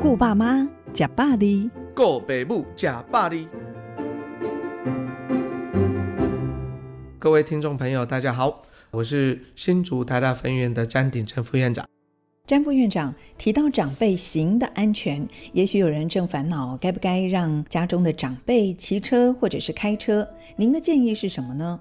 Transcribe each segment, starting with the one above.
顾爸妈，吃百里，顾爸母，吃百里。各位听众朋友，大家好，我是新竹台大分院的詹鼎成副院长。詹副院长提到长辈行的安全，也许有人正烦恼该不该让家中的长辈骑车或者是开车。您的建议是什么呢？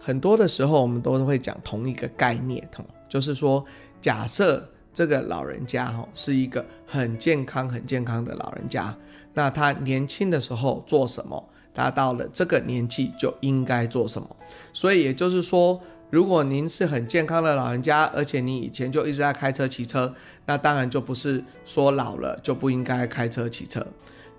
很多的时候，我们都会讲同一个概念，就是说，假设这个老人家哈是一个很健康、很健康的老人家，那他年轻的时候做什么，他到了这个年纪就应该做什么。所以也就是说。如果您是很健康的老人家，而且你以前就一直在开车骑车，那当然就不是说老了就不应该开车骑车。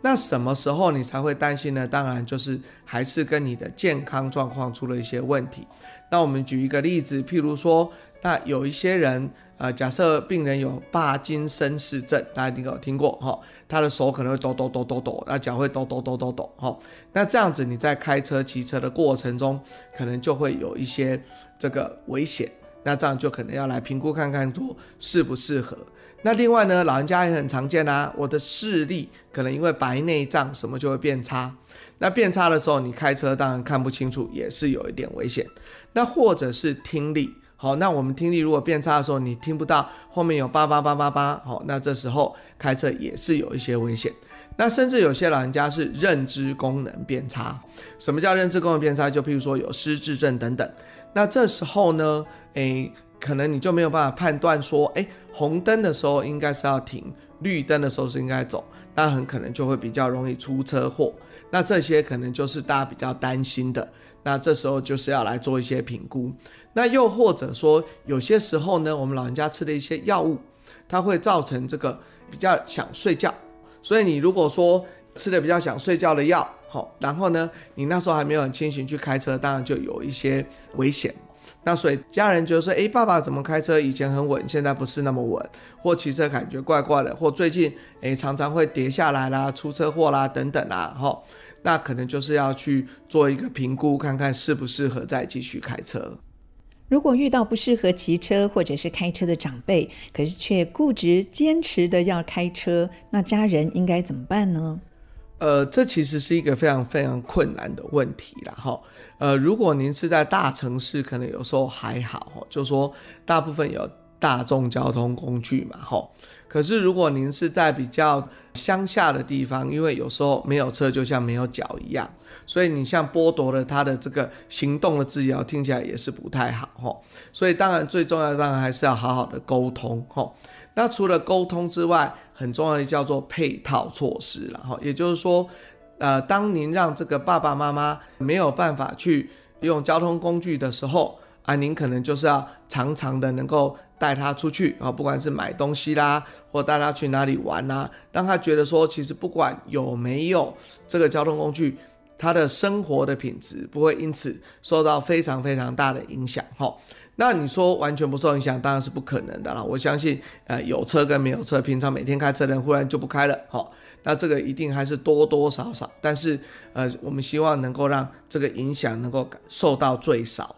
那什么时候你才会担心呢？当然就是还是跟你的健康状况出了一些问题。那我们举一个例子，譬如说，那有一些人。呃，假设病人有帕金森氏症，大家一定有听过哈，他的手可能会抖抖抖抖抖，那脚会抖抖抖抖抖哈。那这样子你在开车骑车的过程中，可能就会有一些这个危险，那这样就可能要来评估看看说适不适合。那另外呢，老人家也很常见啊，我的视力可能因为白内障什么就会变差，那变差的时候，你开车当然看不清楚，也是有一点危险。那或者是听力。好，那我们听力如果变差的时候，你听不到后面有叭叭叭叭叭，好，那这时候开车也是有一些危险。那甚至有些老人家是认知功能变差。什么叫认知功能变差？就譬如说有失智症等等。那这时候呢，诶，可能你就没有办法判断说，诶，红灯的时候应该是要停，绿灯的时候是应该走。那很可能就会比较容易出车祸。那这些可能就是大家比较担心的。那这时候就是要来做一些评估。那又或者说，有些时候呢，我们老人家吃的一些药物，它会造成这个比较想睡觉。所以你如果说吃的比较想睡觉的药，好，然后呢，你那时候还没有很清醒去开车，当然就有一些危险。那所以家人觉得说，诶，爸爸怎么开车以前很稳，现在不是那么稳，或骑车感觉怪怪的，或最近诶常常会跌下来啦，出车祸啦等等啦，哈，那可能就是要去做一个评估，看看适不适合再继续开车。如果遇到不适合骑车或者是开车的长辈，可是却固执坚持的要开车，那家人应该怎么办呢？呃，这其实是一个非常非常困难的问题啦，哈。呃，如果您是在大城市，可能有时候还好，就说大部分有大众交通工具嘛，吼。可是，如果您是在比较乡下的地方，因为有时候没有车就像没有脚一样，所以你像剥夺了他的这个行动的自由，听起来也是不太好吼。所以，当然最重要的当然还是要好好的沟通吼。那除了沟通之外，很重要的叫做配套措施了哈。也就是说，呃，当您让这个爸爸妈妈没有办法去用交通工具的时候，啊，您可能就是要常常的能够带他出去啊，不管是买东西啦，或带他去哪里玩啦，让他觉得说，其实不管有没有这个交通工具，他的生活的品质不会因此受到非常非常大的影响哈。那你说完全不受影响，当然是不可能的啦。我相信，呃，有车跟没有车，平常每天开车的人忽然就不开了哈，那这个一定还是多多少少，但是呃，我们希望能够让这个影响能够受到最少。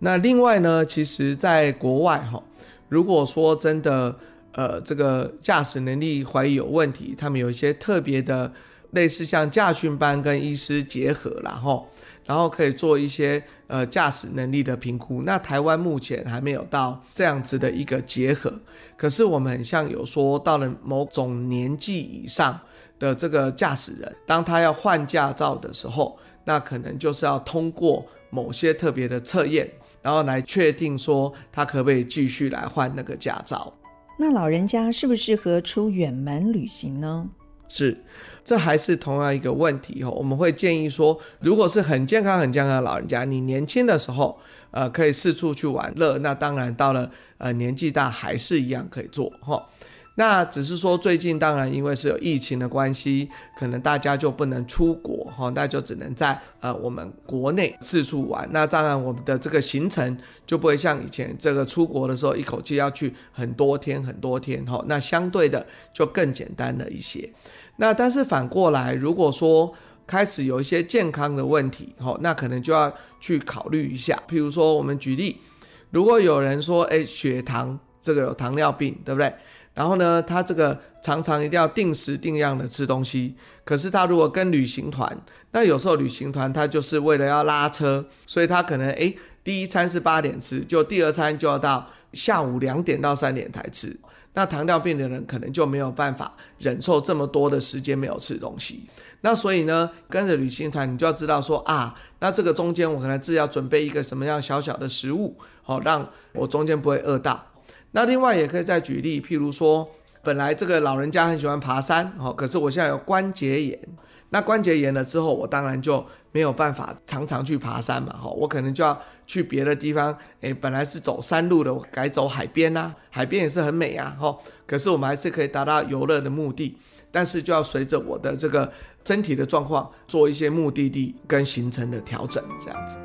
那另外呢，其实在国外哈，如果说真的，呃，这个驾驶能力怀疑有问题，他们有一些特别的，类似像驾训班跟医师结合，然后，然后可以做一些呃驾驶能力的评估。那台湾目前还没有到这样子的一个结合，可是我们很像有说到了某种年纪以上的这个驾驶人，当他要换驾照的时候，那可能就是要通过某些特别的测验。然后来确定说他可不可以继续来换那个驾照。那老人家适不适合出远门旅行呢？是，这还是同样一个问题哦。我们会建议说，如果是很健康、很健康的老人家，你年轻的时候，呃，可以四处去玩乐。那当然到了呃年纪大，还是一样可以做哈。那只是说，最近当然因为是有疫情的关系，可能大家就不能出国哈，那就只能在呃我们国内四处玩。那当然我们的这个行程就不会像以前这个出国的时候，一口气要去很多天很多天哈。那相对的就更简单了一些。那但是反过来，如果说开始有一些健康的问题哈，那可能就要去考虑一下。譬如说我们举例，如果有人说，哎，血糖这个有糖尿病，对不对？然后呢，他这个常常一定要定时定量的吃东西。可是他如果跟旅行团，那有时候旅行团他就是为了要拉车，所以他可能诶，第一餐是八点吃，就第二餐就要到下午两点到三点才吃。那糖尿病的人可能就没有办法忍受这么多的时间没有吃东西。那所以呢，跟着旅行团，你就要知道说啊，那这个中间我可能自己要准备一个什么样小小的食物，好让我中间不会饿到。那另外也可以再举例，譬如说，本来这个老人家很喜欢爬山，哦，可是我现在有关节炎，那关节炎了之后，我当然就没有办法常常去爬山嘛，哈，我可能就要去别的地方，诶，本来是走山路的，我改走海边呐，海边也是很美啊，哈，可是我们还是可以达到游乐的目的，但是就要随着我的这个身体的状况做一些目的地跟行程的调整，这样子。